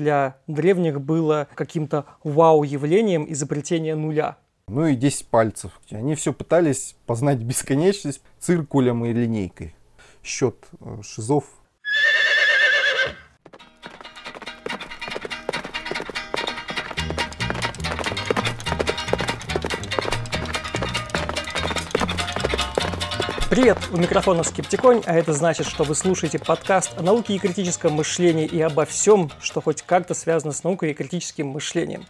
для древних было каким-то вау-явлением изобретения нуля. Ну и 10 пальцев. Они все пытались познать бесконечность циркулем и линейкой. Счет э, шизов Привет, у микрофона Скептиконь, а это значит, что вы слушаете подкаст о науке и критическом мышлении и обо всем, что хоть как-то связано с наукой и критическим мышлением.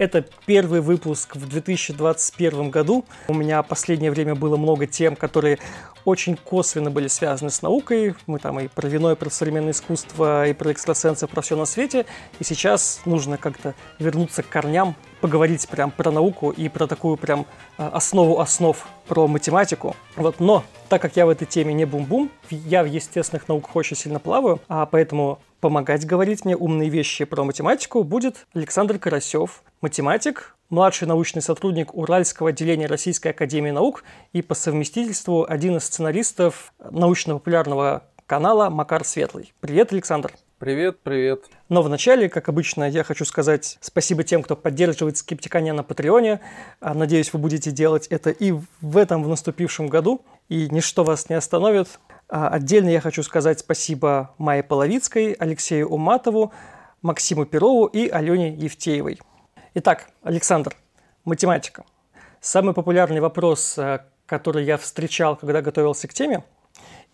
Это первый выпуск в 2021 году. У меня последнее время было много тем, которые очень косвенно были связаны с наукой. Мы там и про вино, и про современное искусство, и про экстрасенсов, про все на свете. И сейчас нужно как-то вернуться к корням, поговорить прям про науку и про такую прям а, основу основ, про математику. Вот, но так как я в этой теме не бум-бум, я в естественных науках очень сильно плаваю, а поэтому помогать говорить мне умные вещи про математику будет Александр Карасев, математик, младший научный сотрудник Уральского отделения Российской Академии Наук и по совместительству один из сценаристов научно-популярного канала «Макар Светлый». Привет, Александр! Привет, привет. Но вначале, как обычно, я хочу сказать спасибо тем, кто поддерживает Скептиканя на Патреоне. А, надеюсь, вы будете делать это и в этом, в наступившем году. И ничто вас не остановит. А, отдельно я хочу сказать спасибо Майе Половицкой, Алексею Уматову, Максиму Перову и Алене Евтеевой. Итак, Александр, математика. Самый популярный вопрос, э, который я встречал, когда готовился к теме,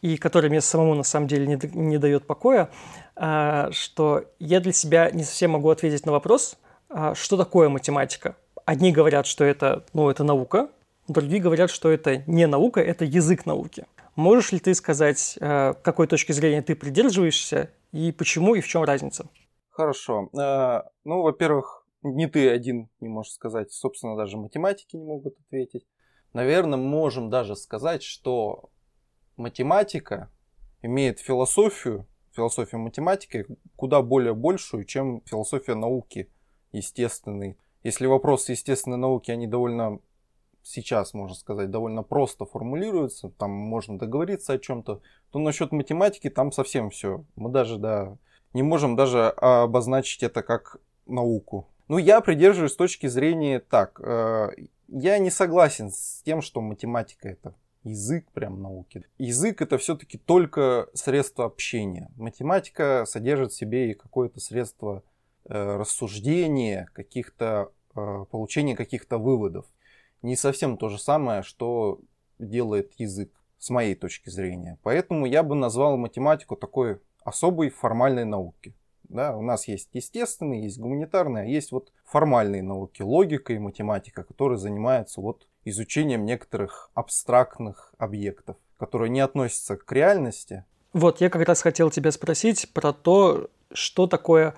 и который мне самому на самом деле не, не дает покоя, э, что я для себя не совсем могу ответить на вопрос, э, что такое математика. Одни говорят, что это, ну, это наука, другие говорят, что это не наука, это язык науки. Можешь ли ты сказать, какой точки зрения ты придерживаешься, и почему, и в чем разница? Хорошо. Ну, во-первых, не ты один не можешь сказать, собственно, даже математики не могут ответить. Наверное, можем даже сказать, что математика имеет философию, философию математики куда более большую, чем философия науки естественной. Если вопрос естественной науки, они довольно сейчас, можно сказать, довольно просто формулируются, там можно договориться о чем-то, то насчет математики там совсем все. Мы даже, да, не можем даже обозначить это как науку. Ну, я придерживаюсь точки зрения так. Э, я не согласен с тем, что математика это язык прям науки. Язык это все-таки только средство общения. Математика содержит в себе и какое-то средство э, рассуждения, каких-то э, получения каких-то выводов. Не совсем то же самое, что делает язык, с моей точки зрения. Поэтому я бы назвал математику такой особой формальной науки. Да, у нас есть естественные, есть гуманитарные, а есть вот формальные науки, логика и математика, которые занимаются вот изучением некоторых абстрактных объектов, которые не относятся к реальности. Вот, я как раз хотел тебя спросить про то, что такое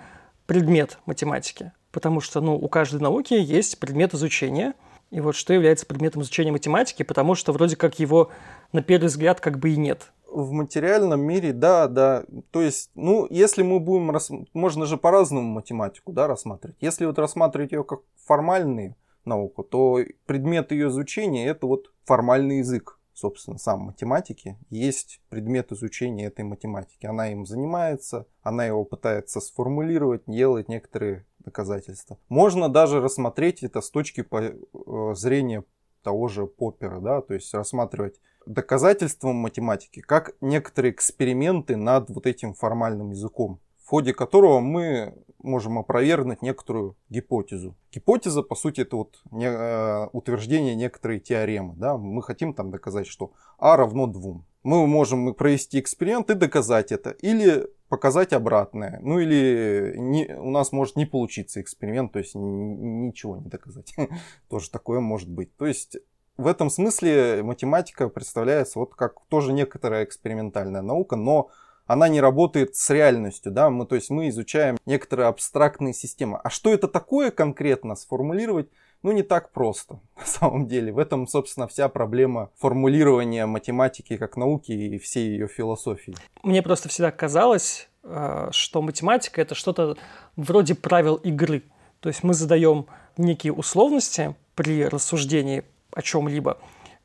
предмет математики. Потому что ну, у каждой науки есть предмет изучения. И вот что является предметом изучения математики, потому что вроде как его на первый взгляд как бы и нет в материальном мире, да, да. То есть, ну, если мы будем, рас... можно же по-разному математику, да, рассматривать. Если вот рассматривать ее как формальную науку, то предмет ее изучения это вот формальный язык, собственно, сам математики. Есть предмет изучения этой математики. Она им занимается, она его пытается сформулировать, делать некоторые доказательства. Можно даже рассмотреть это с точки э, зрения того же Поппера, да, то есть рассматривать доказательством математики, как некоторые эксперименты над вот этим формальным языком, в ходе которого мы можем опровергнуть некоторую гипотезу. Гипотеза, по сути, это вот не, э, утверждение некоторой теоремы. Да? Мы хотим там доказать, что А равно 2. Мы можем провести эксперимент и доказать это. Или показать обратное. Ну или не, у нас может не получиться эксперимент, то есть ничего не доказать. Тоже такое может быть. То есть в этом смысле математика представляется вот как тоже некоторая экспериментальная наука, но она не работает с реальностью, да, мы, то есть мы изучаем некоторые абстрактные системы. А что это такое конкретно сформулировать, ну, не так просто, на самом деле. В этом, собственно, вся проблема формулирования математики как науки и всей ее философии. Мне просто всегда казалось, э, что математика — это что-то вроде правил игры. То есть мы задаем некие условности при рассуждении о чем-либо,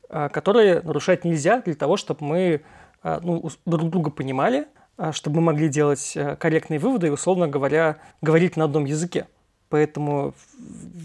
а, которые нарушать нельзя для того, чтобы мы а, ну, друг друга понимали, а, чтобы мы могли делать э, корректные выводы и, условно говоря, говорить на одном языке. Поэтому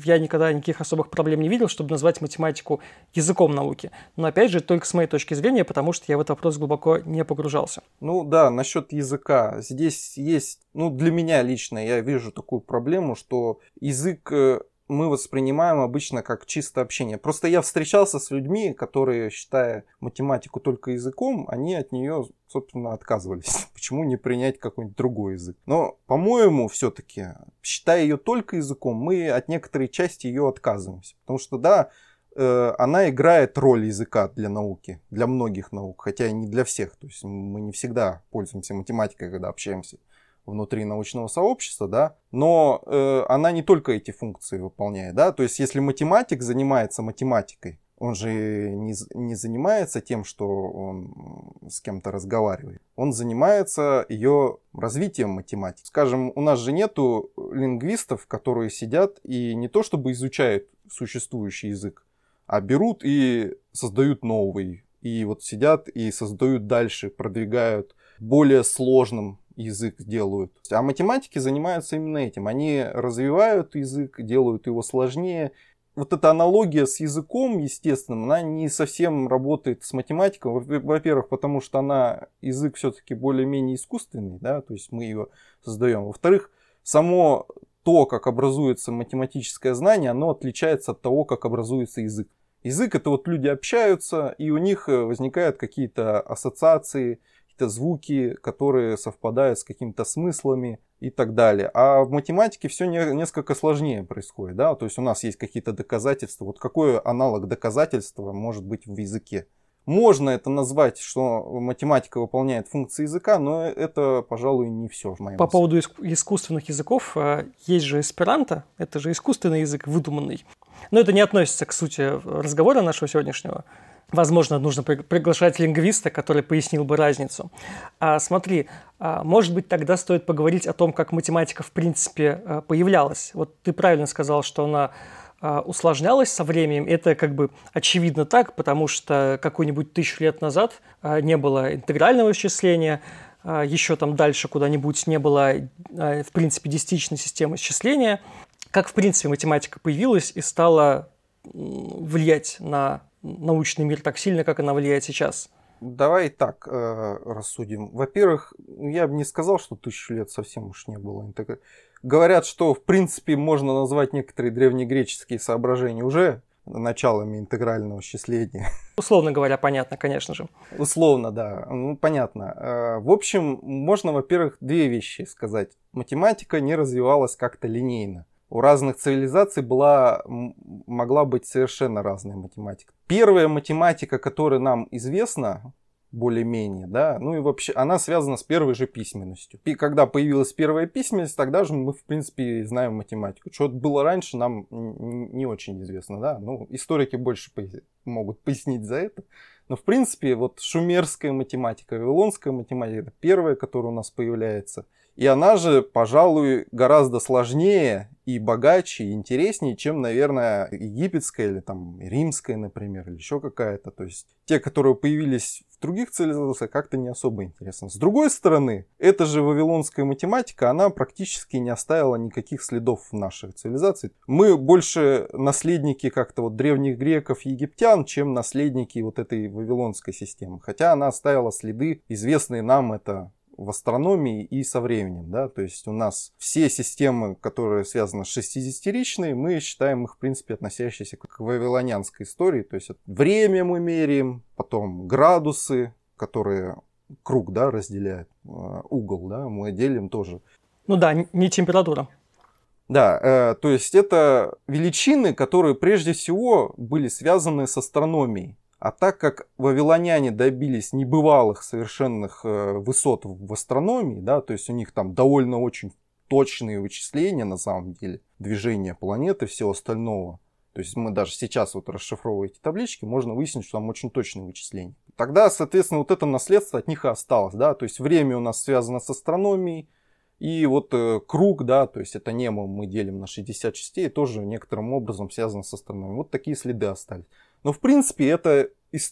я никогда никаких особых проблем не видел, чтобы назвать математику языком науки. Но опять же, только с моей точки зрения, потому что я в этот вопрос глубоко не погружался. Ну да, насчет языка. Здесь есть, ну для меня лично, я вижу такую проблему, что язык э, мы воспринимаем обычно как чисто общение. Просто я встречался с людьми, которые, считая математику только языком, они от нее, собственно, отказывались. Почему не принять какой-нибудь другой язык? Но, по-моему, все-таки, считая ее только языком, мы от некоторой части ее отказываемся. Потому что, да, э, она играет роль языка для науки, для многих наук, хотя и не для всех. То есть мы не всегда пользуемся математикой, когда общаемся внутри научного сообщества, да, но э, она не только эти функции выполняет, да, то есть если математик занимается математикой, он же не, не занимается тем, что он с кем-то разговаривает. Он занимается ее развитием математики. Скажем, у нас же нету лингвистов, которые сидят и не то чтобы изучают существующий язык, а берут и создают новый. И вот сидят и создают дальше, продвигают более сложным язык делают. А математики занимаются именно этим. Они развивают язык, делают его сложнее. Вот эта аналогия с языком, естественно, она не совсем работает с математикой. Во-первых, потому что она язык все-таки более-менее искусственный, да, то есть мы ее создаем. Во-вторых, само то, как образуется математическое знание, оно отличается от того, как образуется язык. Язык это вот люди общаются, и у них возникают какие-то ассоциации, какие-то звуки, которые совпадают с какими-то смыслами и так далее. А в математике все не, несколько сложнее происходит, да, то есть у нас есть какие-то доказательства. Вот какой аналог доказательства может быть в языке? Можно это назвать, что математика выполняет функции языка, но это, пожалуй, не все в моем По поводу искусственных языков, а, есть же эсперанто, это же искусственный язык, выдуманный. Но это не относится к сути разговора нашего сегодняшнего. Возможно, нужно приглашать лингвиста, который пояснил бы разницу. А, смотри, а, может быть, тогда стоит поговорить о том, как математика в принципе а, появлялась. Вот ты правильно сказал, что она а, усложнялась со временем. Это как бы очевидно так, потому что какую-нибудь тысячу лет назад не было интегрального исчисления, еще там дальше куда-нибудь не было, в принципе, десятичной системы исчисления. Как, в принципе, математика появилась и стала влиять на научный мир так сильно, как она влияет сейчас? Давай так э, рассудим. Во-первых, я бы не сказал, что тысячу лет совсем уж не было. Говорят, что в принципе можно назвать некоторые древнегреческие соображения уже началами интегрального счисления. Условно говоря, понятно, конечно же. Условно, да. Ну, понятно. Э, в общем, можно, во-первых, две вещи сказать. Математика не развивалась как-то линейно у разных цивилизаций была, могла быть совершенно разная математика. Первая математика, которая нам известна, более-менее, да, ну и вообще она связана с первой же письменностью. И когда появилась первая письменность, тогда же мы, в принципе, знаем математику. Что было раньше, нам не очень известно, да, ну, историки больше могут пояснить за это. Но, в принципе, вот шумерская математика, вавилонская математика, это первая, которая у нас появляется – и она же, пожалуй, гораздо сложнее и богаче, и интереснее, чем, наверное, египетская или там римская, например, или еще какая-то. То есть те, которые появились в других цивилизациях, как-то не особо интересно. С другой стороны, эта же вавилонская математика, она практически не оставила никаких следов в нашей цивилизации. Мы больше наследники как-то вот древних греков, египтян, чем наследники вот этой вавилонской системы. Хотя она оставила следы, известные нам это в астрономии и со временем. Да? То есть у нас все системы, которые связаны с шестидесятиричной, мы считаем их, в принципе, относящиеся к вавилонянской истории. То есть время мы меряем, потом градусы, которые круг да, разделяют, э, угол да, мы делим тоже. Ну да, не температура. Да, э, то есть это величины, которые прежде всего были связаны с астрономией. А так как вавилоняне добились небывалых совершенных э, высот в астрономии, да, то есть у них там довольно очень точные вычисления на самом деле, движения планеты и всего остального. То есть мы даже сейчас вот расшифровывая эти таблички, можно выяснить, что там очень точные вычисления. Тогда, соответственно, вот это наследство от них и осталось, да, то есть время у нас связано с астрономией, и вот э, круг, да, то есть это небо мы делим на 60 частей, тоже некоторым образом связано с астрономией. Вот такие следы остались. Но в принципе это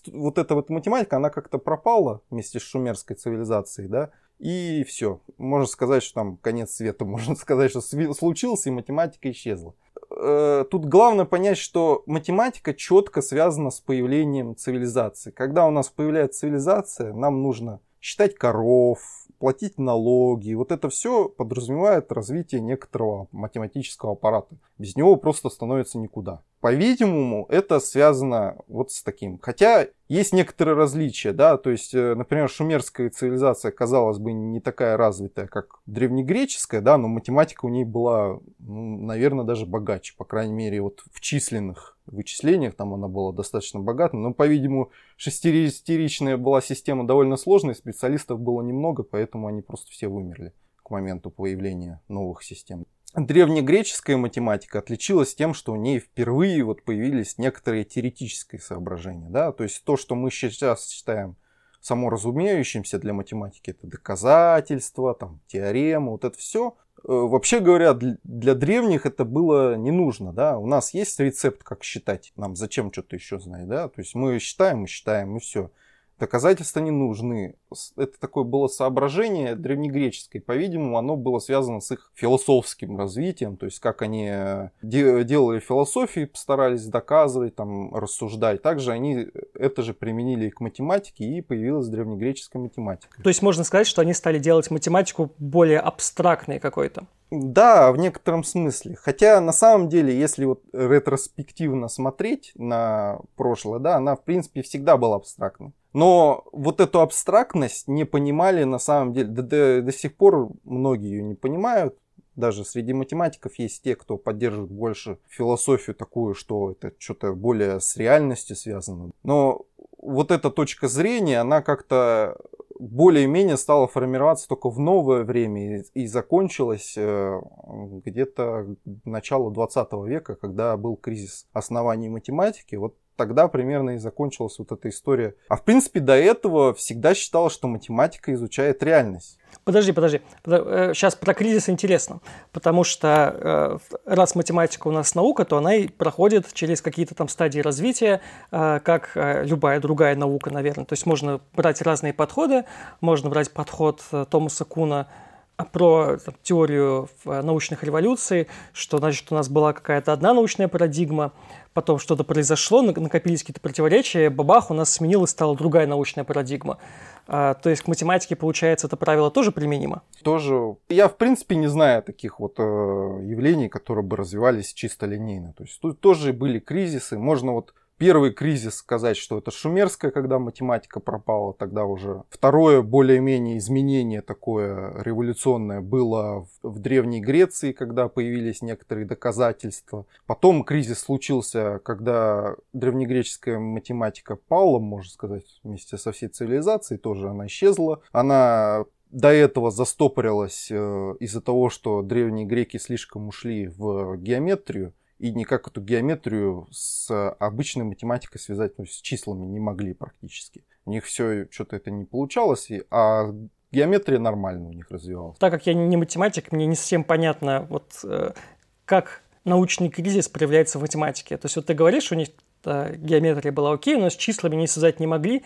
вот эта вот математика, она как-то пропала вместе с шумерской цивилизацией, да, и все. Можно сказать, что там конец света, можно сказать, что случился, и математика исчезла. Э, тут главное понять, что математика четко связана с появлением цивилизации. Когда у нас появляется цивилизация, нам нужно считать коров, платить налоги. Вот это все подразумевает развитие некоторого математического аппарата. Без него просто становится никуда. По-видимому, это связано вот с таким. Хотя есть некоторые различия, да, то есть, э, например, шумерская цивилизация, казалось бы, не такая развитая, как древнегреческая, да, но математика у ней была, ну, наверное, даже богаче, по крайней мере, вот в численных вычислениях там она была достаточно богата, но, по-видимому, шестеричная была система довольно сложная, специалистов было немного, поэтому они просто все вымерли к моменту появления новых систем. Древнегреческая математика отличилась тем, что у ней впервые вот появились некоторые теоретические соображения. Да? То есть то, что мы сейчас считаем саморазумеющимся для математики, это доказательства, там, теоремы, вот это все. Э, вообще говоря, для древних это было не нужно. Да? У нас есть рецепт, как считать. Нам зачем что-то еще знать. Да? То есть мы считаем, мы считаем, и все. Доказательства не нужны. Это такое было соображение древнегреческое. По-видимому, оно было связано с их философским развитием. То есть, как они э, де- делали философии, постарались доказывать, там, рассуждать. Также они это же применили и к математике, и появилась древнегреческая математика. То есть, можно сказать, что они стали делать математику более абстрактной какой-то? Да, в некотором смысле. Хотя на самом деле, если вот ретроспективно смотреть на прошлое, да, она в принципе всегда была абстрактной. Но вот эту абстрактность не понимали на самом деле. До, до, до сих пор многие ее не понимают. Даже среди математиков есть те, кто поддерживает больше философию такую, что это что-то более с реальностью связано. Но вот эта точка зрения, она как-то более-менее стала формироваться только в новое время и, и закончилась э, где-то начало 20 века, когда был кризис оснований математики. Вот тогда примерно и закончилась вот эта история. А в принципе до этого всегда считалось, что математика изучает реальность. Подожди, подожди. Сейчас э, про кризис интересно, потому что э, раз математика у нас наука, то она и проходит через какие-то там стадии развития, э, как любая другая наука, наверное. То есть можно брать разные подходы, можно брать подход Томаса Куна про там, теорию научных революций, что значит у нас была какая-то одна научная парадигма, потом что-то произошло, накопились какие-то противоречия, бабах, у нас сменилась, стала другая научная парадигма. А, то есть к математике, получается, это правило тоже применимо? Тоже. Я, в принципе, не знаю таких вот э, явлений, которые бы развивались чисто линейно. То есть тут тоже были кризисы. Можно вот Первый кризис сказать, что это шумерская, когда математика пропала, тогда уже. Второе, более-менее изменение такое революционное было в, в Древней Греции, когда появились некоторые доказательства. Потом кризис случился, когда древнегреческая математика пала, можно сказать, вместе со всей цивилизацией, тоже она исчезла. Она до этого застопорилась э, из-за того, что древние греки слишком ушли в геометрию, и никак эту геометрию с обычной математикой связать, ну, с числами не могли практически. У них все что-то это не получалось, а геометрия нормально у них развивалась. Так как я не математик, мне не совсем понятно, вот э, как научный кризис проявляется в математике. То есть вот ты говоришь, у них геометрия была окей, но с числами не связать не могли,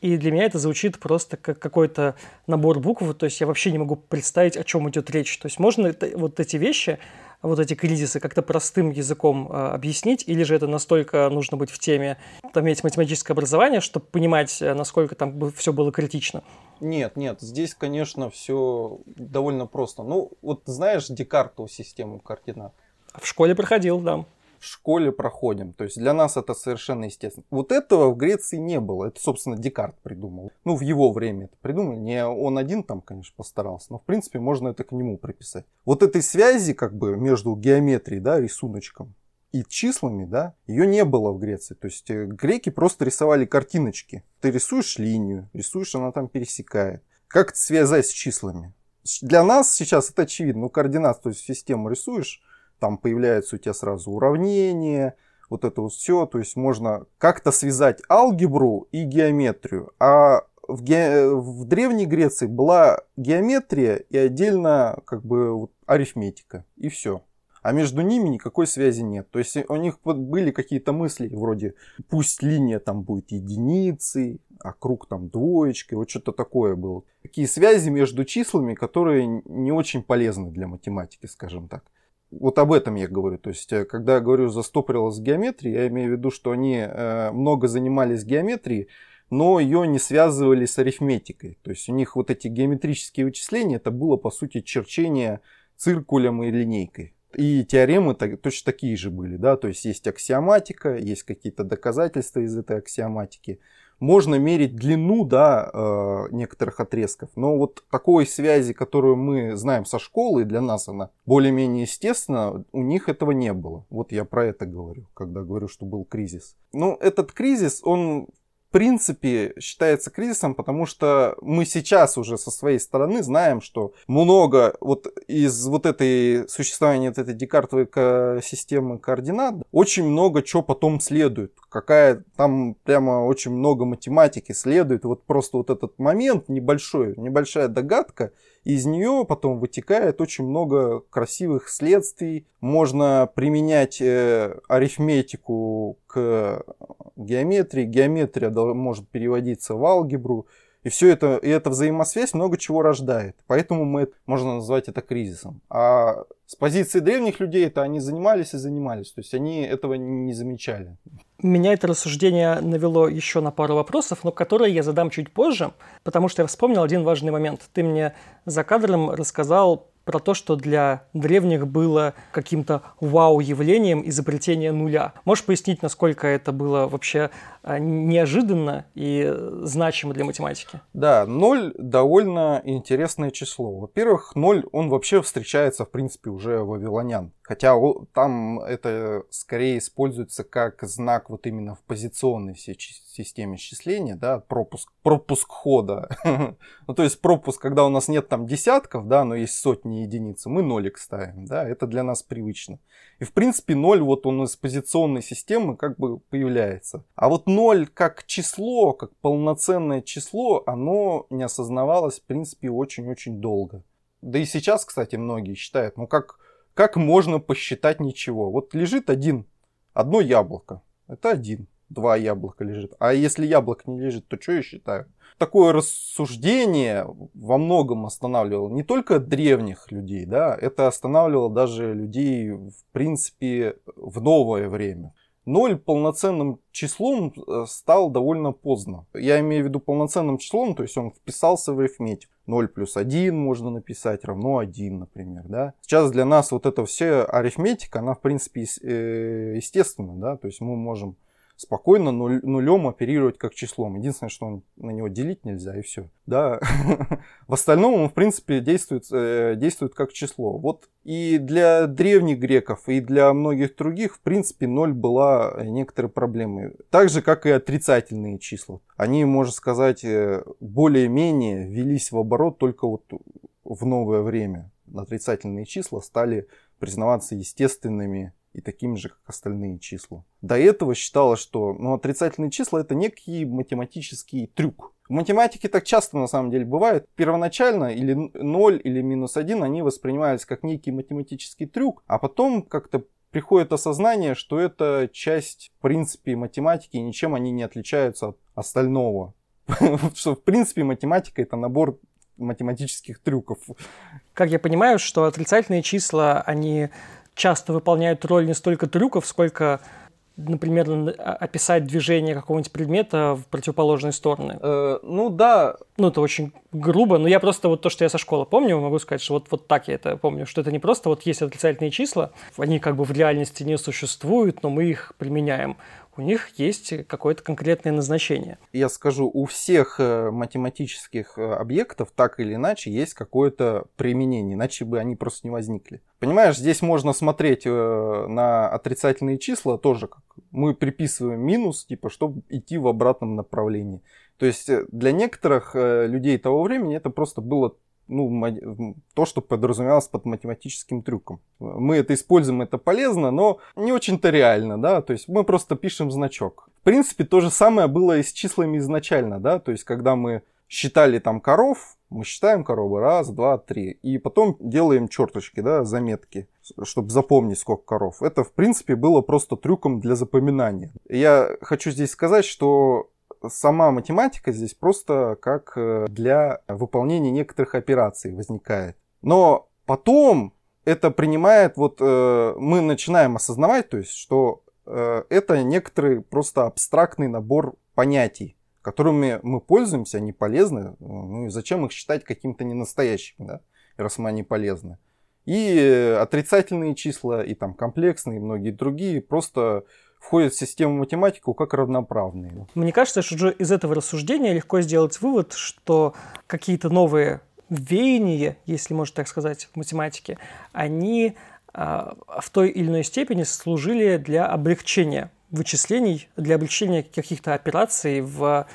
и для меня это звучит просто как какой-то набор букв, то есть я вообще не могу представить, о чем идет речь. То есть можно это, вот эти вещи вот эти кризисы как-то простым языком э, объяснить, или же это настолько нужно быть в теме, там, иметь математическое образование, чтобы понимать, э, насколько там все было критично? Нет, нет, здесь, конечно, все довольно просто. Ну, вот знаешь Декартову систему координат? В школе проходил, да в школе проходим. То есть для нас это совершенно естественно. Вот этого в Греции не было. Это, собственно, Декарт придумал. Ну, в его время это придумали. Не он один там, конечно, постарался. Но, в принципе, можно это к нему приписать. Вот этой связи, как бы, между геометрией, да, рисуночком и числами, да, ее не было в Греции. То есть э, греки просто рисовали картиночки. Ты рисуешь линию, рисуешь, она там пересекает. Как это связать с числами? Для нас сейчас это очевидно. Ну, координат, то есть систему рисуешь, там появляются у тебя сразу уравнения, вот это вот все, то есть можно как-то связать алгебру и геометрию. А в, ге... в Древней Греции была геометрия и отдельно как бы вот, арифметика, и все. а между ними никакой связи нет. То есть у них были какие-то мысли вроде пусть линия там будет единицей, а круг там двоечкой, вот что-то такое было. Такие связи между числами, которые не очень полезны для математики, скажем так. Вот об этом я говорю. То есть, э, когда я говорю застопорилась геометрия, я имею в виду, что они э, много занимались геометрией, но ее не связывали с арифметикой. То есть у них вот эти геометрические вычисления, это было по сути черчение циркулем и линейкой. И теоремы точно такие же были, да, то есть есть аксиоматика, есть какие-то доказательства из этой аксиоматики. Можно мерить длину, да, э, некоторых отрезков, но вот такой связи, которую мы знаем со школы, для нас она более-менее естественно, у них этого не было. Вот я про это говорю, когда говорю, что был кризис. Ну, этот кризис, он принципе считается кризисом, потому что мы сейчас уже со своей стороны знаем, что много вот из вот этой существования вот этой декартовой системы координат очень много чего потом следует. Какая там прямо очень много математики следует. Вот просто вот этот момент небольшой, небольшая догадка, из нее потом вытекает очень много красивых следствий. Можно применять э, арифметику к геометрии. Геометрия может переводиться в алгебру. И все это, и эта взаимосвязь много чего рождает. Поэтому мы, можно назвать это кризисом. А с позиции древних людей это они занимались и занимались. То есть они этого не замечали. Меня это рассуждение навело еще на пару вопросов, но которые я задам чуть позже, потому что я вспомнил один важный момент. Ты мне за кадром рассказал про то, что для древних было каким-то вау-явлением изобретение нуля. Можешь пояснить, насколько это было вообще неожиданно и значимо для математики? Да, ноль довольно интересное число. Во-первых, ноль, он вообще встречается, в принципе, уже вавилонян. Хотя там это скорее используется как знак вот именно в позиционной системе счисления, да, пропуск, пропуск хода. ну, то есть пропуск, когда у нас нет там десятков, да, но есть сотни единиц, мы нолик ставим, да, это для нас привычно. И в принципе ноль вот он из позиционной системы как бы появляется. А вот ноль как число, как полноценное число, оно не осознавалось в принципе очень-очень долго. Да и сейчас, кстати, многие считают, ну как как можно посчитать ничего? Вот лежит один, одно яблоко. Это один. Два яблока лежит. А если яблоко не лежит, то что я считаю? Такое рассуждение во многом останавливало не только древних людей, да, это останавливало даже людей, в принципе, в новое время. Ноль полноценным числом э, стал довольно поздно. Я имею в виду полноценным числом, то есть он вписался в арифметику. 0 плюс 1 можно написать равно 1, например. Да? Сейчас для нас вот эта вся арифметика, она в принципе э, естественна. Да? То есть мы можем спокойно нуль, нулем оперировать как числом. Единственное, что он, на него делить нельзя, и все. Да. В остальном он, в принципе, действует, э, действует как число. Вот и для древних греков, и для многих других, в принципе, ноль была некоторой проблемой. Так же, как и отрицательные числа. Они, можно сказать, э, более-менее велись в оборот только вот в новое время. Отрицательные числа стали признаваться естественными и такими же, как остальные числа. До этого считалось, что ну, отрицательные числа это некий математический трюк. В математике так часто на самом деле бывает. Первоначально или 0, или минус 1 они воспринимались как некий математический трюк, а потом как-то приходит осознание, что это часть, в принципе, математики, и ничем они не отличаются от остального. Что, в принципе, математика это набор математических трюков. Как я понимаю, что отрицательные числа, они часто выполняют роль не столько трюков, сколько например, описать движение какого-нибудь предмета в противоположные стороны. Э, ну да. Ну это очень грубо, но я просто вот то, что я со школы помню, могу сказать, что вот, вот так я это помню, что это не просто вот есть отрицательные числа, они как бы в реальности не существуют, но мы их применяем у них есть какое-то конкретное назначение. Я скажу, у всех э, математических э, объектов так или иначе есть какое-то применение, иначе бы они просто не возникли. Понимаешь, здесь можно смотреть э, на отрицательные числа тоже, как мы приписываем минус, типа, чтобы идти в обратном направлении. То есть для некоторых людей того времени это просто было ну, то, что подразумевалось под математическим трюком. Мы это используем, это полезно, но не очень-то реально, да, то есть мы просто пишем значок. В принципе, то же самое было и с числами изначально, да, то есть когда мы считали там коров, мы считаем коровы раз, два, три, и потом делаем черточки, да, заметки. чтобы запомнить, сколько коров. Это, в принципе, было просто трюком для запоминания. Я хочу здесь сказать, что сама математика здесь просто как э, для выполнения некоторых операций возникает. Но потом это принимает, вот э, мы начинаем осознавать, то есть, что э, это некоторый просто абстрактный набор понятий, которыми мы пользуемся, они полезны, ну и зачем их считать каким-то ненастоящим, да, раз мы они полезны. И отрицательные числа, и там комплексные, и многие другие просто входят в систему математику как равноправные. Мне кажется, что уже из этого рассуждения легко сделать вывод, что какие-то новые веяния, если можно так сказать, в математике, они а, в той или иной степени служили для облегчения вычислений, для облегчения каких-то операций в,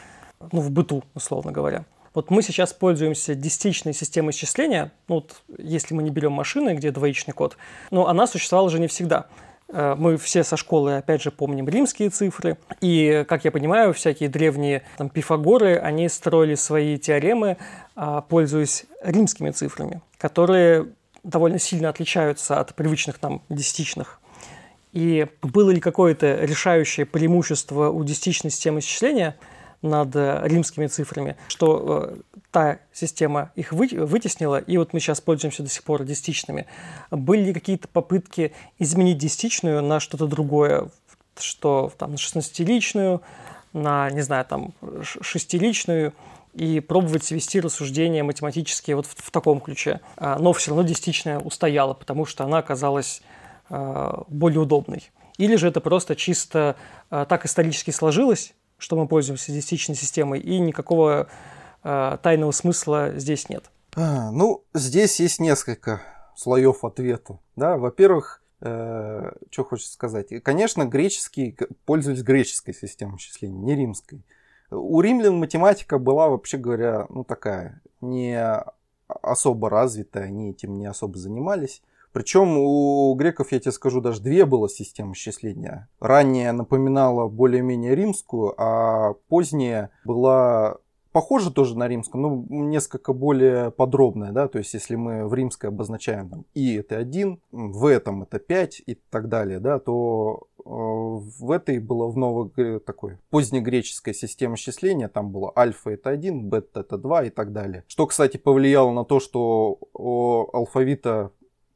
ну, в быту, условно говоря. Вот мы сейчас пользуемся десятичной системой исчисления, ну, вот, если мы не берем машины, где двоичный код, но она существовала же не всегда. Э, мы все со школы, опять же, помним римские цифры. И, как я понимаю, всякие древние там, пифагоры, они строили свои теоремы, а, пользуясь римскими цифрами, которые довольно сильно отличаются от привычных нам десятичных. И было ли какое-то решающее преимущество у десятичной системы исчисления – над э, римскими цифрами, что э, та система их вы, вытеснила, и вот мы сейчас пользуемся до сих пор десятичными. Были ли какие-то попытки изменить десятичную на что-то другое, что там на шестнадцатиличную, на, не знаю, там шестиличную, и пробовать вести рассуждения математические вот в, в таком ключе. А, но все равно десятичная устояла, потому что она оказалась э, более удобной. Или же это просто чисто так исторически сложилось, что мы пользуемся десятичной системой, и никакого э, тайного смысла здесь нет. А, ну, здесь есть несколько слоев ответа. Да? Во-первых, э, что хочется сказать. Конечно, греческие пользовались греческой системой числения, не римской. У римлян математика была, вообще говоря, ну такая, не особо развитая, они этим не особо занимались. Причем у греков, я тебе скажу, даже две было системы счисления. Ранее напоминала более-менее римскую, а поздняя была похожа тоже на римскую, но несколько более подробная, да, то есть если мы в римской обозначаем там и это 1, в этом это 5 и так далее, да, то э, в этой было в новой такой позднегреческой системе счисления, там было альфа это 1, бета это 2 и так далее. Что, кстати, повлияло на то, что у алфавита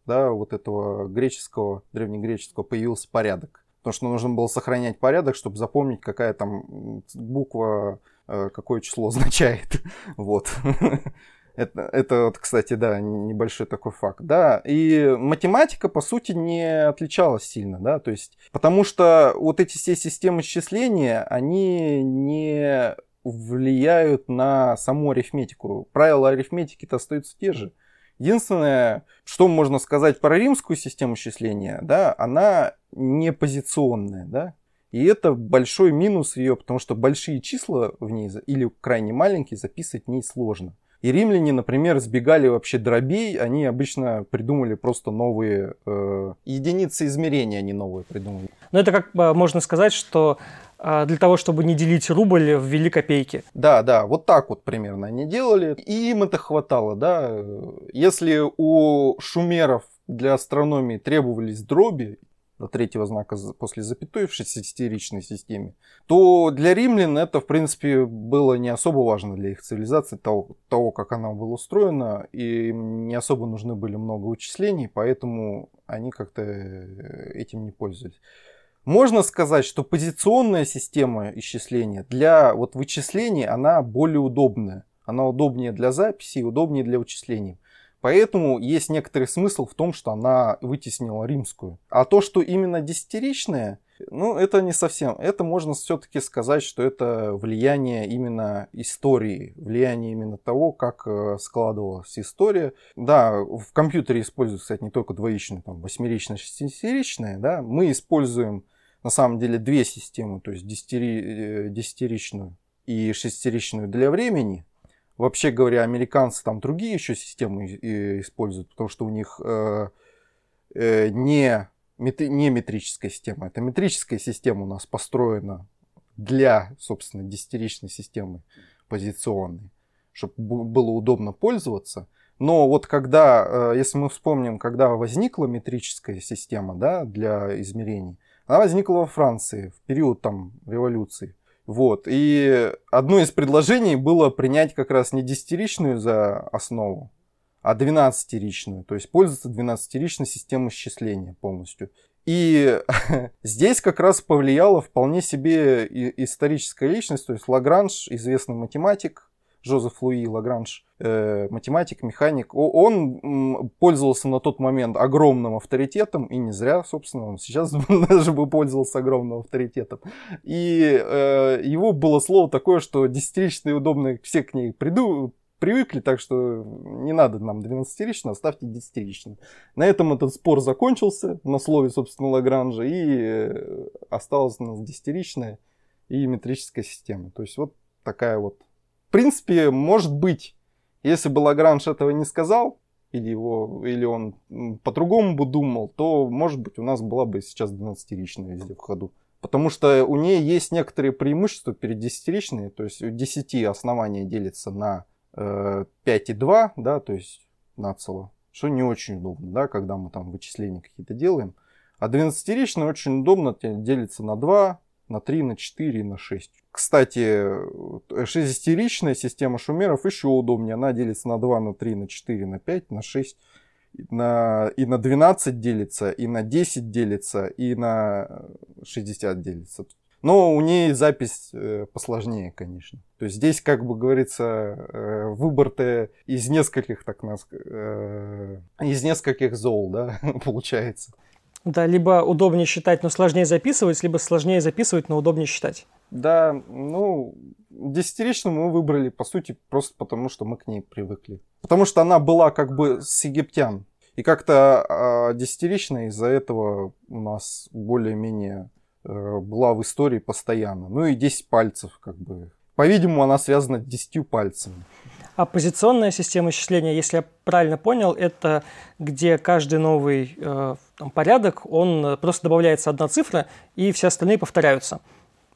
да, вот этого греческого, древнегреческого появился порядок. Потому что нужно было сохранять порядок, чтобы запомнить, какая там буква, э, какое число означает. Вот. Это, это вот, кстати, да, небольшой такой факт. Да, и математика, по сути, не отличалась сильно, да, то есть, потому что вот эти все системы счисления, они не влияют на саму арифметику. Правила арифметики-то остаются те же. Единственное, что можно сказать про римскую систему счисления, да, она не позиционная, да, и это большой минус ее, потому что большие числа в ней или крайне маленькие записывать в ней сложно. И римляне, например, избегали вообще дробей, они обычно придумали просто новые э, единицы измерения, они новые придумали. Но это как можно сказать, что для того, чтобы не делить рубль, ввели копейки. Да, да, вот так вот примерно они делали. И им это хватало, да. Если у шумеров для астрономии требовались дроби, до третьего знака после запятой в шестистеричной системе, то для римлян это, в принципе, было не особо важно для их цивилизации, того, того как она была устроена, и им не особо нужны были много вычислений, поэтому они как-то э, этим не пользовались. Можно сказать, что позиционная система исчисления для вот вычислений, она более удобная. Она удобнее для записи и удобнее для вычислений. Поэтому есть некоторый смысл в том, что она вытеснила римскую. А то, что именно десятиричная, ну, это не совсем. Это можно все-таки сказать, что это влияние именно истории, влияние именно того, как э, складывалась история. Да, в компьютере используется, кстати, не только двоичная, там, восьмеричная, шестисеричная, да. Мы используем на самом деле две системы, то есть десятири, э, десятиричную и шестиричную для времени. Вообще говоря, американцы там другие еще системы используют, потому что у них э, э, не не метрическая система. Это метрическая система у нас построена для, собственно, десятиричной системы позиционной, чтобы было удобно пользоваться. Но вот когда, э, если мы вспомним, когда возникла метрическая система да, для измерений, она возникла во Франции в период там революции. Вот. И одно из предложений было принять как раз не десятиричную за основу, а 12-ричную. То есть пользоваться 12-ричной системой счисления полностью. И здесь как раз повлияла вполне себе историческая личность, то есть Лагранж, известный математик, Жозеф Луи Лагранж, э, математик, механик, он пользовался на тот момент огромным авторитетом, и не зря, собственно, он сейчас даже бы пользовался огромным авторитетом. И э, его было слово такое, что десятиричные удобные, все к ней приду, привыкли, так что не надо нам 12-рично, оставьте 10-рично. На этом этот спор закончился, на слове, собственно, Лагранжа, и э, осталась у нас 10-ричная и метрическая система. То есть вот такая вот в принципе, может быть, если бы Лагранж этого не сказал, или, его, или он по-другому бы думал, то, может быть, у нас была бы сейчас 12-ричная везде в ходу. Потому что у нее есть некоторые преимущества перед 10-ричной, то есть у 10 основания делится на 5,2, да, то есть на цело, что не очень удобно, да, когда мы там вычисления какие-то делаем. А 12-ричная очень удобно делится на 2, на 3, на 4 на 6. Кстати, шестистеричная система шумеров еще удобнее. Она делится на 2, на 3, на 4, на 5, на 6. На, и на 12 делится, и на 10 делится, и на 60 делится. Но у нее запись э, посложнее, конечно. То есть здесь, как бы говорится, э, выбор-то из нескольких, так нас, э, из нескольких зол, да, получается. Да, либо удобнее считать, но сложнее записывать, либо сложнее записывать, но удобнее считать. Да, ну, десятиричную мы выбрали, по сути, просто потому, что мы к ней привыкли. Потому что она была как бы с египтян. И как-то а, десятиричная из-за этого у нас более-менее э, была в истории постоянно. Ну и 10 пальцев, как бы. По-видимому, она связана с 10 пальцами. Оппозиционная система исчисления, если я правильно понял, это где каждый новый э, там, порядок, он э, просто добавляется одна цифра, и все остальные повторяются.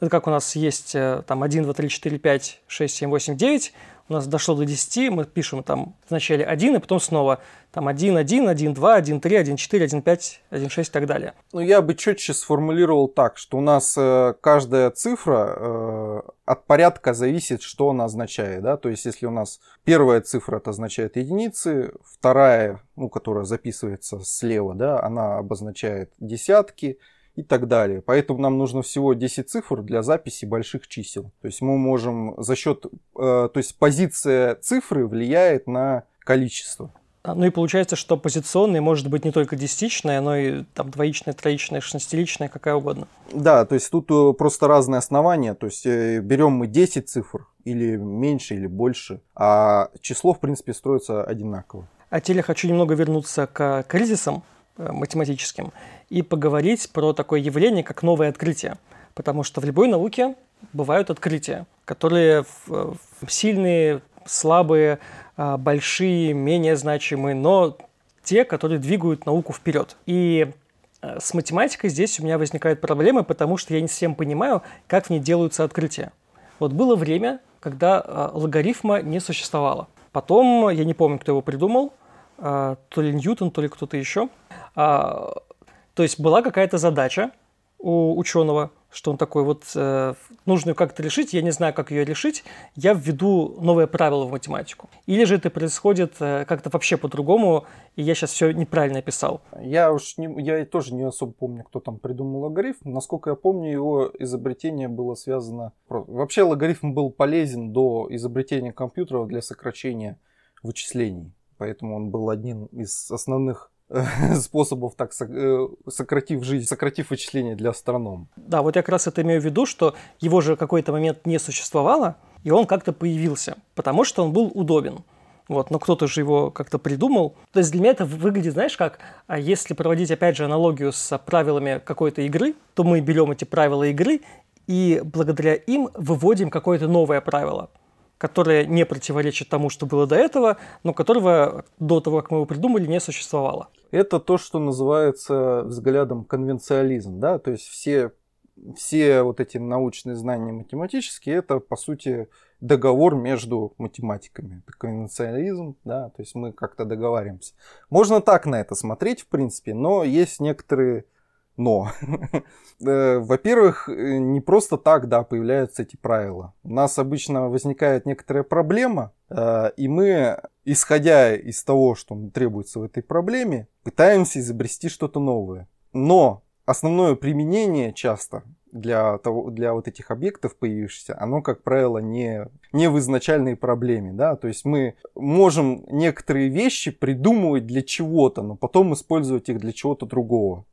Это как у нас есть э, там 1, 2, 3, 4, 5, 6, 7, 8, 9, у нас дошло до 10, мы пишем там вначале 1, и потом снова там 1, 1, 1, 2, 1, 3, 1, 4, 1, 5, 1, 6 и так далее. Ну, я бы четче сформулировал так, что у нас э, каждая цифра э, от порядка зависит, что она означает. Да? То есть, если у нас первая цифра это означает единицы, вторая, ну, которая записывается слева, да, она обозначает десятки, и так далее. Поэтому нам нужно всего 10 цифр для записи больших чисел. То есть мы можем за счет, э, то есть позиция цифры влияет на количество. Ну и получается, что позиционный может быть не только десятичная, но и там двоичная, троичная, шестнадцатиличная, какая угодно. Да, то есть тут э, просто разные основания. То есть э, берем мы 10 цифр, или меньше, или больше, а число, в принципе, строится одинаково. А я хочу немного вернуться к кризисам математическим и поговорить про такое явление, как новое открытие. Потому что в любой науке бывают открытия, которые сильные, слабые, а, большие, менее значимые, но те, которые двигают науку вперед. И с математикой здесь у меня возникают проблемы, потому что я не совсем понимаю, как в ней делаются открытия. Вот было время, когда логарифма не существовало. Потом, я не помню, кто его придумал, то ли Ньютон, то ли кто-то еще, то есть была какая-то задача у ученого, что он такой, вот э, нужно как-то решить, я не знаю, как ее решить, я введу новое правило в математику. Или же это происходит э, как-то вообще по-другому, и я сейчас все неправильно описал. Я уж не, я тоже не особо помню, кто там придумал логарифм. Насколько я помню, его изобретение было связано... Вообще логарифм был полезен до изобретения компьютеров для сокращения вычислений. Поэтому он был одним из основных способов, так э, сократив жизнь, сократив вычисления для астроном. Да, вот я как раз это имею в виду, что его же какой-то момент не существовало, и он как-то появился, потому что он был удобен. Вот, но кто-то же его как-то придумал. То есть для меня это выглядит, знаешь, как, а если проводить, опять же, аналогию с правилами какой-то игры, то мы берем эти правила игры и благодаря им выводим какое-то новое правило которое не противоречит тому, что было до этого, но которого до того, как мы его придумали, не существовало. Это то, что называется взглядом конвенциализм, да, то есть все, все вот эти научные знания математические, это, по сути, договор между математиками. Это конвенциализм, да, то есть мы как-то договариваемся. Можно так на это смотреть, в принципе, но есть некоторые но. Э, во-первых, э, не просто так, да, появляются эти правила. У нас обычно возникает некоторая проблема, э, и мы, исходя из того, что требуется в этой проблеме, пытаемся изобрести что-то новое. Но основное применение часто для, того, для вот этих объектов появившихся, оно, как правило, не, не в изначальной проблеме. Да? То есть мы можем некоторые вещи придумывать для чего-то, но потом использовать их для чего-то другого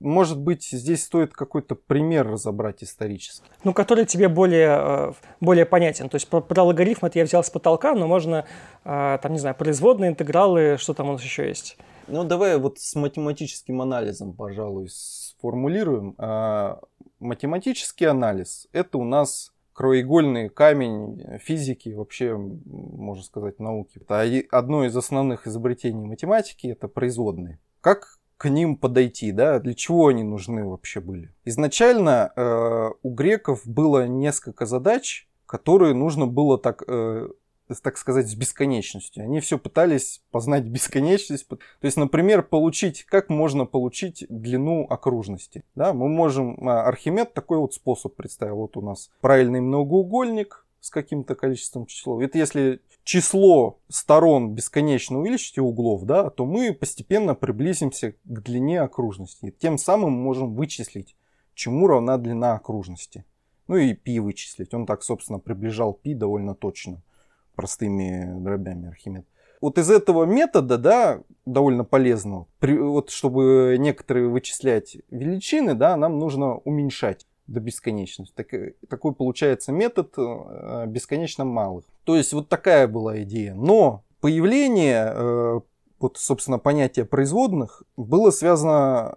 может быть, здесь стоит какой-то пример разобрать исторически. Ну, который тебе более, э, более понятен. То есть про, про логарифм это я взял с потолка, но можно, э, там, не знаю, производные интегралы, что там у нас еще есть? Ну, давай вот с математическим анализом, пожалуй, сформулируем. А, математический анализ – это у нас краеугольный камень физики, вообще, можно сказать, науки. Это одно из основных изобретений математики – это производные. Как к ним подойти, да, для чего они нужны вообще были. Изначально э, у греков было несколько задач, которые нужно было так, э, так сказать, с бесконечностью. Они все пытались познать бесконечность. То есть, например, получить, как можно получить длину окружности. Да, мы можем, а, Архимед такой вот способ представил. Вот у нас правильный многоугольник, с каким-то количеством числов. Это если число сторон бесконечно увеличить и углов, да, то мы постепенно приблизимся к длине окружности. И тем самым можем вычислить, чему равна длина окружности. Ну и π вычислить. Он так, собственно, приближал π довольно точно простыми дробями Архимед. Вот из этого метода, да, довольно полезного, при, вот чтобы некоторые вычислять величины, да, нам нужно уменьшать до бесконечности. Так, э, такой получается метод э, бесконечно малых. То есть вот такая была идея. Но появление, э, вот, собственно, понятия производных было связано,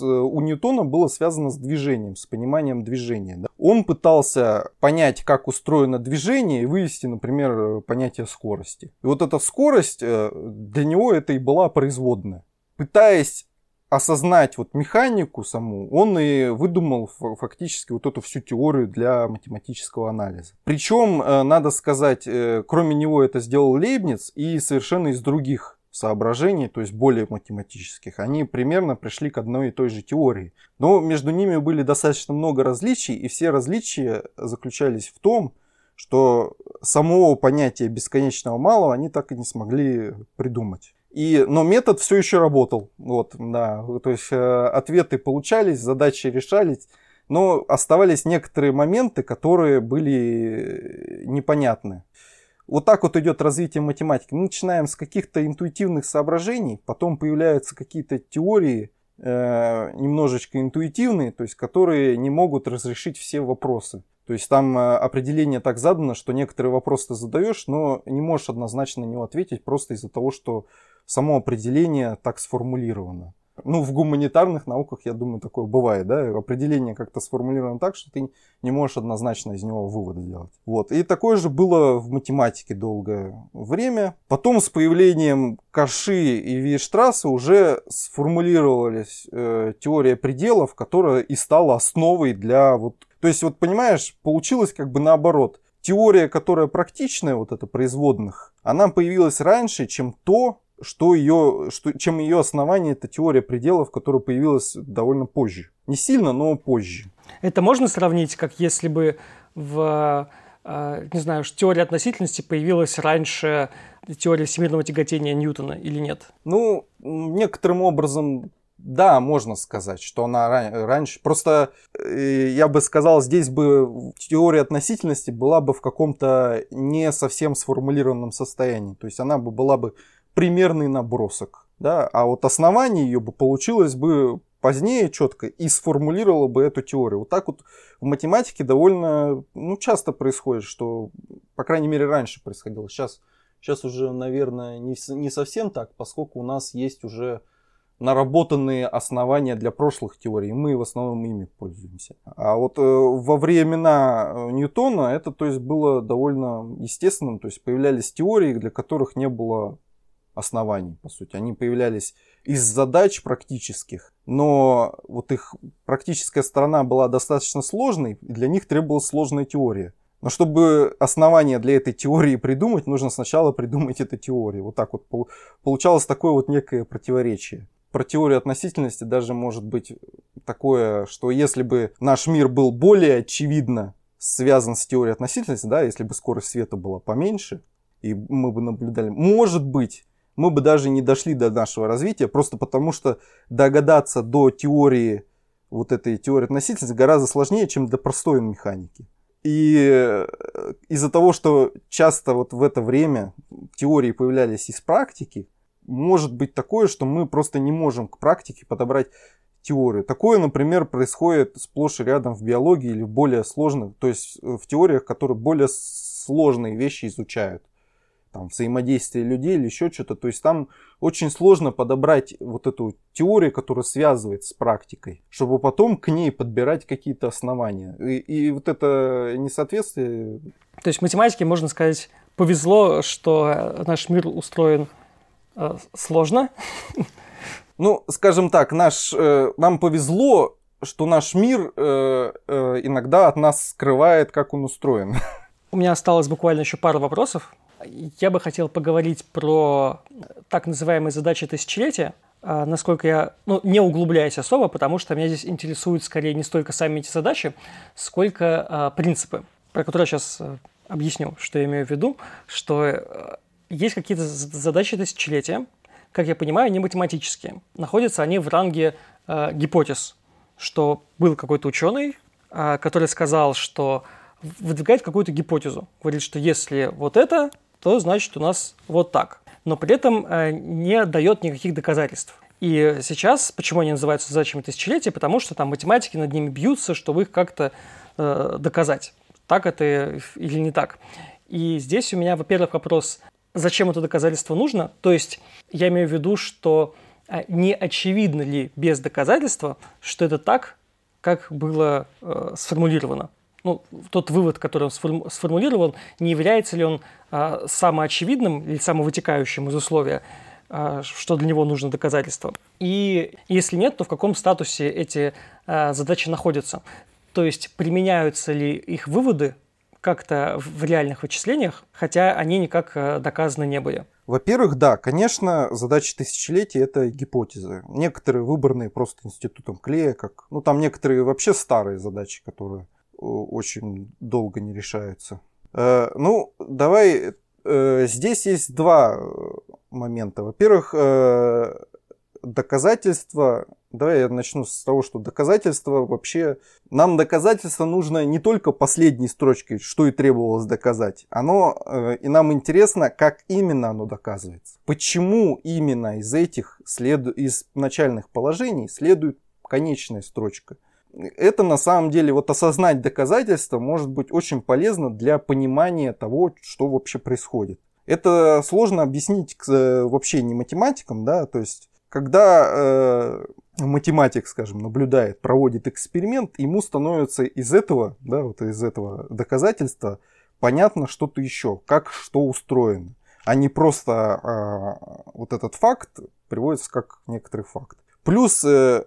у Ньютона было связано с движением, с пониманием движения. Да? Он пытался понять, как устроено движение и вывести, например, понятие скорости. И вот эта скорость, для него это и была производная. Пытаясь осознать вот механику саму, он и выдумал фактически вот эту всю теорию для математического анализа. Причем, э, надо сказать, э, кроме него это сделал Лейбниц и совершенно из других соображений, то есть более математических, они примерно пришли к одной и той же теории. Но между ними были достаточно много различий, и все различия заключались в том, что самого понятия бесконечного малого они так и не смогли придумать. И, но метод все еще работал. Вот, да, то есть э, ответы получались, задачи решались, но оставались некоторые моменты, которые были непонятны. Вот так вот идет развитие математики. Мы начинаем с каких-то интуитивных соображений, потом появляются какие-то теории, э, немножечко интуитивные, то есть которые не могут разрешить все вопросы. То есть там э, определение так задано, что некоторые вопросы ты задаешь, но не можешь однозначно на него ответить просто из-за того, что само определение так сформулировано. Ну, в гуманитарных науках, я думаю, такое бывает, да, определение как-то сформулировано так, что ты не можешь однозначно из него выводы делать. Вот, и такое же было в математике долгое время. Потом с появлением Каши и Вейштрасса уже сформулировалась э, теория пределов, которая и стала основой для вот... То есть, вот понимаешь, получилось как бы наоборот. Теория, которая практичная, вот это производных, она появилась раньше, чем то, что ее, что, чем ее основание, это теория пределов, которая появилась довольно позже. Не сильно, но позже. Это можно сравнить, как если бы в э, не знаю, теория относительности появилась раньше теории всемирного тяготения Ньютона или нет? Ну, некоторым образом, да, можно сказать, что она раньше. Просто э, я бы сказал, здесь бы теория относительности была бы в каком-то не совсем сформулированном состоянии. То есть она бы была бы примерный набросок. Да? А вот основание ее бы получилось бы позднее четко и сформулировало бы эту теорию. Вот так вот в математике довольно ну, часто происходит, что, по крайней мере, раньше происходило. Сейчас, сейчас уже, наверное, не, не совсем так, поскольку у нас есть уже наработанные основания для прошлых теорий, мы в основном ими пользуемся. А вот э, во времена э, Ньютона это то есть, было довольно естественным, то есть появлялись теории, для которых не было оснований, по сути. Они появлялись из задач практических, но вот их практическая сторона была достаточно сложной, и для них требовалась сложная теория. Но чтобы основания для этой теории придумать, нужно сначала придумать эту теорию. Вот так вот получалось такое вот некое противоречие. Про теорию относительности даже может быть такое, что если бы наш мир был более очевидно связан с теорией относительности, да, если бы скорость света была поменьше, и мы бы наблюдали, может быть, мы бы даже не дошли до нашего развития, просто потому что догадаться до теории, вот этой теории относительности гораздо сложнее, чем до простой механики. И э, из-за того, что часто вот в это время теории появлялись из практики, может быть такое, что мы просто не можем к практике подобрать теорию. Такое, например, происходит сплошь и рядом в биологии или более сложных, то есть в теориях, которые более сложные вещи изучают там, взаимодействие людей или еще что-то. То есть там очень сложно подобрать вот эту теорию, которая связывает с практикой, чтобы потом к ней подбирать какие-то основания. И, и вот это несоответствие... То есть математике, можно сказать, повезло, что наш мир устроен э, сложно. Ну, скажем так, наш, э, нам повезло, что наш мир э, э, иногда от нас скрывает, как он устроен. У меня осталось буквально еще пару вопросов я бы хотел поговорить про так называемые задачи тысячелетия, а, насколько я, ну, не углубляясь особо, потому что меня здесь интересуют скорее не столько сами эти задачи, сколько а, принципы, про которые я сейчас а, объясню, что я имею в виду, что а, есть какие-то задачи тысячелетия, как я понимаю, они математические. Находятся они в ранге а, гипотез, что был какой-то ученый, а, который сказал, что выдвигает какую-то гипотезу. Говорит, что если вот это, то значит у нас вот так. Но при этом э, не дает никаких доказательств. И сейчас, почему они называются задачами тысячелетия? Потому что там математики над ними бьются, чтобы их как-то э, доказать. Так это или не так. И здесь у меня, во-первых, вопрос, зачем это доказательство нужно? То есть я имею в виду, что э, не очевидно ли без доказательства, что это так, как было э, сформулировано ну, тот вывод, который он сформулировал, не является ли он а, самоочевидным или самовытекающим из условия, а, что для него нужно доказательство. И если нет, то в каком статусе эти а, задачи находятся? То есть применяются ли их выводы как-то в реальных вычислениях, хотя они никак а, доказаны не были. Во-первых, да, конечно, задачи тысячелетия – это гипотезы. Некоторые выбранные просто институтом Клея, как, ну там некоторые вообще старые задачи, которые очень долго не решаются. Э, ну, давай, э, здесь есть два э, момента. Во-первых, доказательства, давай я начну с того, что доказательства вообще, нам доказательство нужно не только последней строчкой, что и требовалось доказать, оно, и нам интересно, как именно оно доказывается. Почему именно из этих, след... из начальных положений следует конечная строчка это на самом деле, вот осознать доказательства может быть очень полезно для понимания того, что вообще происходит. Это сложно объяснить э, вообще не математикам, да, то есть когда э, математик, скажем, наблюдает, проводит эксперимент, ему становится из этого, да, вот из этого доказательства понятно что-то еще, как что устроено, а не просто э, вот этот факт приводится как некоторый факт. Плюс э,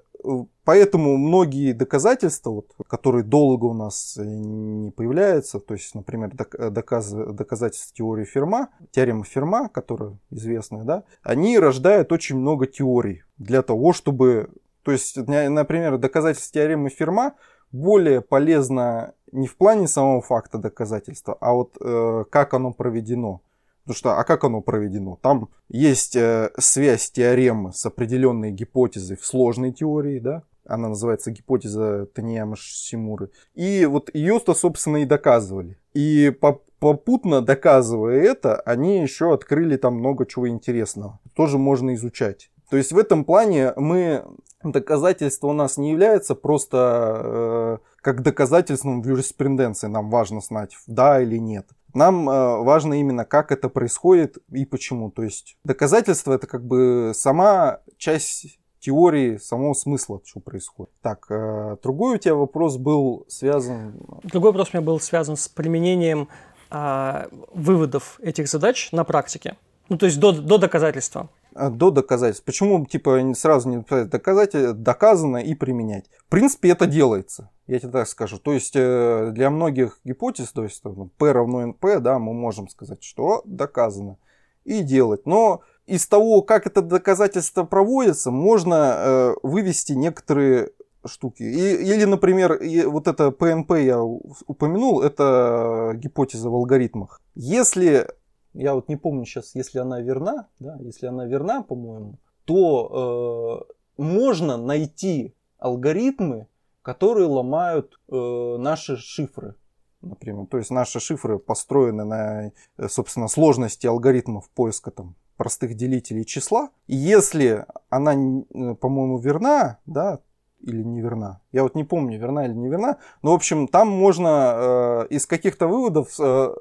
Поэтому многие доказательства, вот, которые долго у нас не появляются, то есть, например, доказ, доказательства теории Ферма, теорема Ферма, которая известная, да, они рождают очень много теорий для того, чтобы... То есть, например, доказательство теоремы Ферма более полезно не в плане самого факта доказательства, а вот э, как оно проведено. Потому что, а как оно проведено? Там есть э, связь теоремы с определенной гипотезой в сложной теории, да? Она называется гипотеза Танияма Шимуры. И вот ее-то, собственно, и доказывали. И попутно доказывая это, они еще открыли там много чего интересного. Тоже можно изучать. То есть в этом плане мы доказательство у нас не является просто э, как доказательством в юриспруденции. Нам важно знать, да или нет. Нам э, важно именно, как это происходит и почему. То есть доказательство это как бы сама часть теории самого смысла, что происходит. Так, э, другой у тебя вопрос был связан... Другой вопрос у меня был связан с применением э, выводов этих задач на практике. Ну, то есть до, до доказательства. А, до доказательства. Почему типа сразу не доказать, доказано и применять? В принципе, это делается. Я тебе так скажу. То есть э, для многих гипотез, то есть P равно NP, да, мы можем сказать, что доказано. И делать. Но из того, как это доказательство проводится, можно э, вывести некоторые штуки. И, или, например, и вот это PNP я упомянул, это гипотеза в алгоритмах. Если, я вот не помню сейчас, если она верна, да, если она верна, по-моему, то э, можно найти алгоритмы, которые ломают э, наши шифры например. То есть наши шифры построены на, э, собственно, сложности алгоритмов поиска там простых делителей числа. И если она, э, по-моему, верна, да, или не верна. Я вот не помню, верна или не верна. Но, в общем, там можно э, из каких-то выводов э,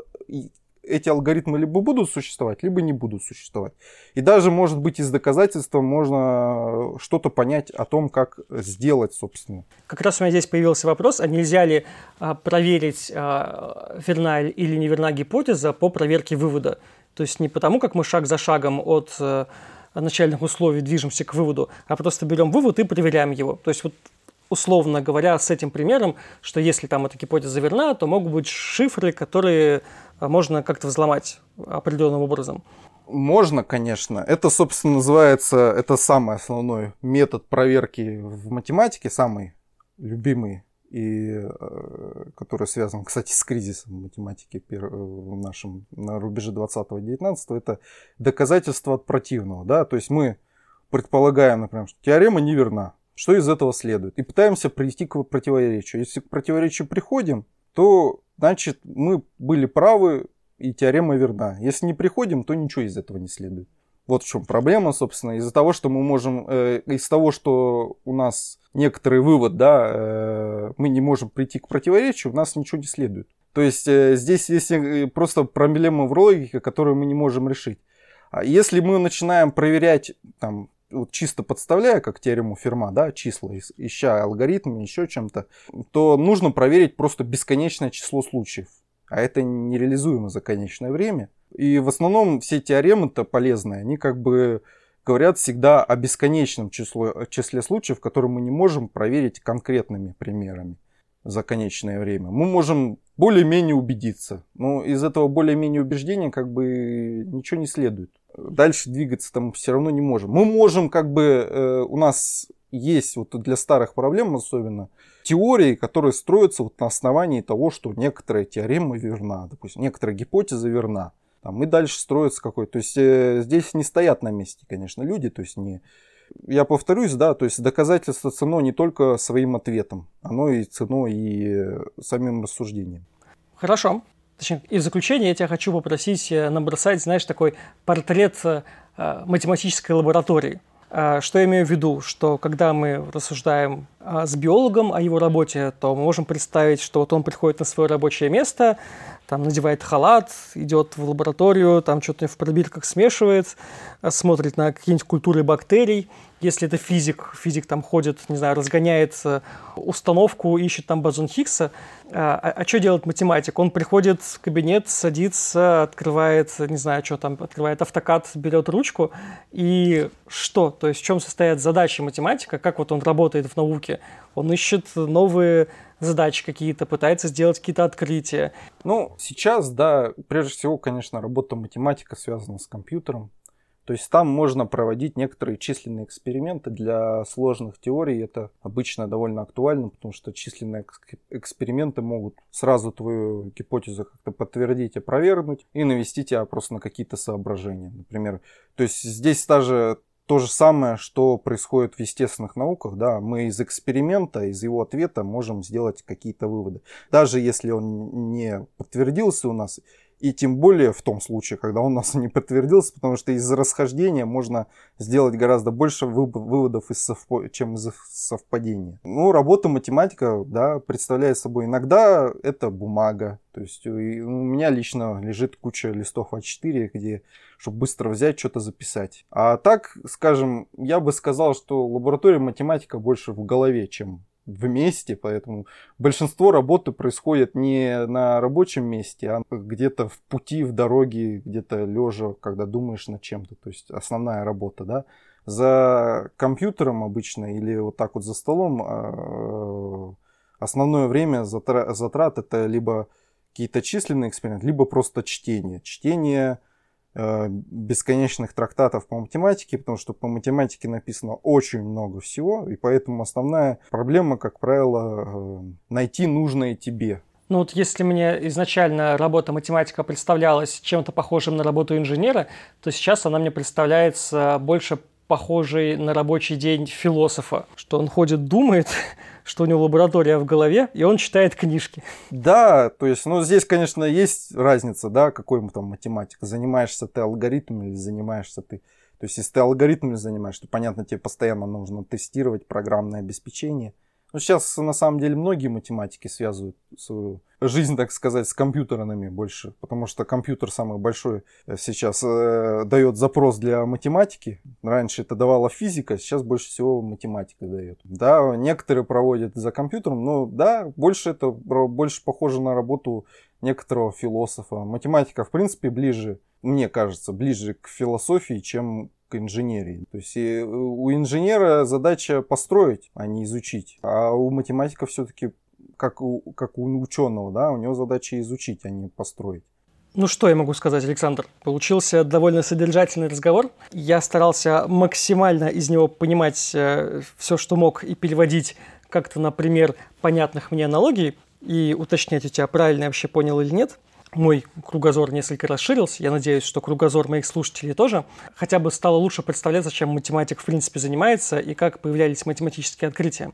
эти алгоритмы либо будут существовать, либо не будут существовать. И даже, может быть, из доказательства можно э, что-то понять о том, как сделать, собственно. Как раз у меня здесь появился вопрос, а нельзя ли а, проверить, а, верна или неверна гипотеза по проверке вывода? То есть не потому, как мы шаг за шагом от а, начальных условий движемся к выводу, а просто берем вывод и проверяем его. То есть вот условно говоря, с этим примером, что если там эта гипотеза верна, то могут быть шифры, которые можно как-то взломать определенным образом. Можно, конечно. Это, собственно, называется, это самый основной метод проверки в математике, самый любимый и э, который связан, кстати, с кризисом математики в нашем на рубеже 20-19, это доказательство от противного. Да? То есть мы предполагаем, например, что теорема неверна. Что из этого следует? И пытаемся прийти к противоречию. Если к противоречию приходим, то значит мы были правы и теорема верна. Если не приходим, то ничего из этого не следует. Вот в чем проблема, собственно, из-за того, что мы можем, э, из того, что у нас некоторый вывод, да, э, мы не можем прийти к противоречию, у нас ничего не следует. То есть э, здесь есть э, просто проблема в логике, которую мы не можем решить. А если мы начинаем проверять там, вот чисто подставляя, как теорему Ферма, да, числа, ища алгоритмы, еще чем-то, то нужно проверить просто бесконечное число случаев. А это нереализуемо за конечное время. И в основном все теоремы-то полезные, они как бы говорят всегда о бесконечном число, числе случаев, которые мы не можем проверить конкретными примерами за конечное время. Мы можем более-менее убедиться, но из этого более-менее убеждения как бы ничего не следует дальше двигаться там все равно не можем. Мы можем как бы, э, у нас есть вот для старых проблем особенно теории, которые строятся вот на основании того, что некоторая теорема верна, допустим, некоторая гипотеза верна. Там, и дальше строится какой-то. То есть э, здесь не стоят на месте, конечно, люди, то есть не... Я повторюсь, да, то есть доказательство цено не только своим ответом, оно и ценой, и э, самим рассуждением. Хорошо. Точнее, и в заключение я тебя хочу попросить э, набросать, знаешь, такой портрет э, математической лаборатории. Э, что я имею в виду? Что когда мы рассуждаем с биологом о его работе, то мы можем представить, что вот он приходит на свое рабочее место, там надевает халат, идет в лабораторию, там что-то в пробирках смешивает, смотрит на какие-нибудь культуры бактерий. Если это физик, физик там ходит, не знаю, разгоняет установку, ищет там бозон Хиггса. А, а, а что делает математик? Он приходит в кабинет, садится, открывает, не знаю, что там, открывает автокад, берет ручку. И что? То есть в чем состоят задачи математика? Как вот он работает в науке? Он ищет новые задачи какие-то, пытается сделать какие-то открытия. Ну, сейчас, да, прежде всего, конечно, работа математика связана с компьютером. То есть там можно проводить некоторые численные эксперименты для сложных теорий. Это обычно довольно актуально, потому что численные эксперименты могут сразу твою гипотезу как-то подтвердить, опровергнуть и навести тебя просто на какие-то соображения. Например, то есть здесь даже то же самое, что происходит в естественных науках, да, мы из эксперимента, из его ответа можем сделать какие-то выводы. Даже если он не подтвердился у нас, и тем более в том случае, когда он у нас не подтвердился, потому что из расхождения можно сделать гораздо больше выводов, из совпо... чем из совпадения. Ну, работа математика, да, представляет собой иногда это бумага. То есть у меня лично лежит куча листов А4, где, чтобы быстро взять, что-то записать. А так, скажем, я бы сказал, что лаборатория математика больше в голове, чем вместе, поэтому большинство работы происходит не на рабочем месте, а где-то в пути, в дороге, где-то лежа, когда думаешь над чем-то, то есть основная работа, да. За компьютером обычно или вот так вот за столом а, основное время затрат это либо какие-то численные эксперименты, либо просто чтение. Чтение бесконечных трактатов по математике, потому что по математике написано очень много всего, и поэтому основная проблема, как правило, э, найти нужное тебе. Ну вот если мне изначально работа математика представлялась чем-то похожим на работу инженера, то сейчас она мне представляется больше похожей на рабочий день философа, что он ходит, думает, что у него лаборатория в голове, и он читает книжки. Да, то есть, ну, здесь, конечно, есть разница, да, какой там математик. Занимаешься ты алгоритмами или занимаешься ты... То есть, если ты алгоритмами занимаешься, то, понятно, тебе постоянно нужно тестировать программное обеспечение – ну, сейчас, на самом деле, многие математики связывают свою жизнь, так сказать, с компьютерами больше, потому что компьютер самый большой э, сейчас э, дает запрос для математики. Раньше это давала физика, сейчас больше всего математика дает. Да, некоторые проводят за компьютером, но да, больше это больше похоже на работу некоторого философа. Математика, в принципе, ближе, мне кажется, ближе к философии, чем к инженерии. То есть э, у инженера задача построить, а не изучить. А у математика все-таки, как у, как у ученого, да, у него задача изучить, а не построить. Ну что я могу сказать, Александр? Получился довольно содержательный разговор. Я старался максимально из него понимать э, все, что мог, и переводить как-то, например, понятных мне аналогий, и уточнять у тебя, правильно я вообще понял или нет мой кругозор несколько расширился. Я надеюсь, что кругозор моих слушателей тоже. Хотя бы стало лучше представляться, чем математик в принципе занимается и как появлялись математические открытия.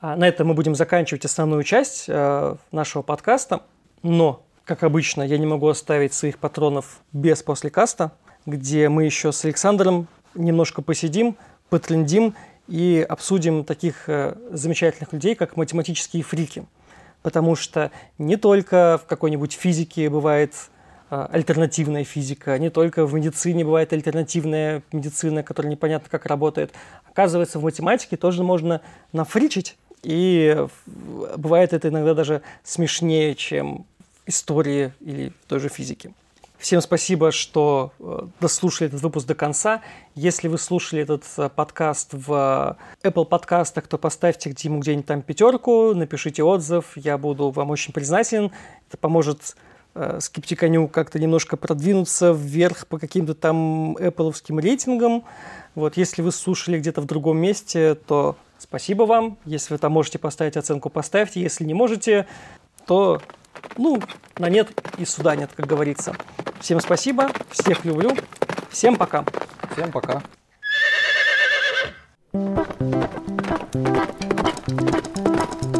А, на этом мы будем заканчивать основную часть э, нашего подкаста. Но, как обычно, я не могу оставить своих патронов без послекаста, где мы еще с Александром немножко посидим, потрендим и обсудим таких э, замечательных людей, как математические фрики – потому что не только в какой-нибудь физике бывает а, альтернативная физика, не только в медицине бывает альтернативная медицина, которая непонятно как работает. Оказывается, в математике тоже можно нафричить, и бывает это иногда даже смешнее, чем истории или той же физики. Всем спасибо, что э, дослушали этот выпуск до конца. Если вы слушали этот э, подкаст в Apple подкастах, то поставьте ему где-нибудь там пятерку, напишите отзыв, я буду вам очень признателен. Это поможет э, скептиканю как-то немножко продвинуться вверх по каким-то там Apple рейтингам. Вот, если вы слушали где-то в другом месте, то спасибо вам. Если вы там можете поставить оценку, поставьте. Если не можете, то ну, на нет и суда нет, как говорится. Всем спасибо, всех люблю, всем пока. Всем пока. Thank you.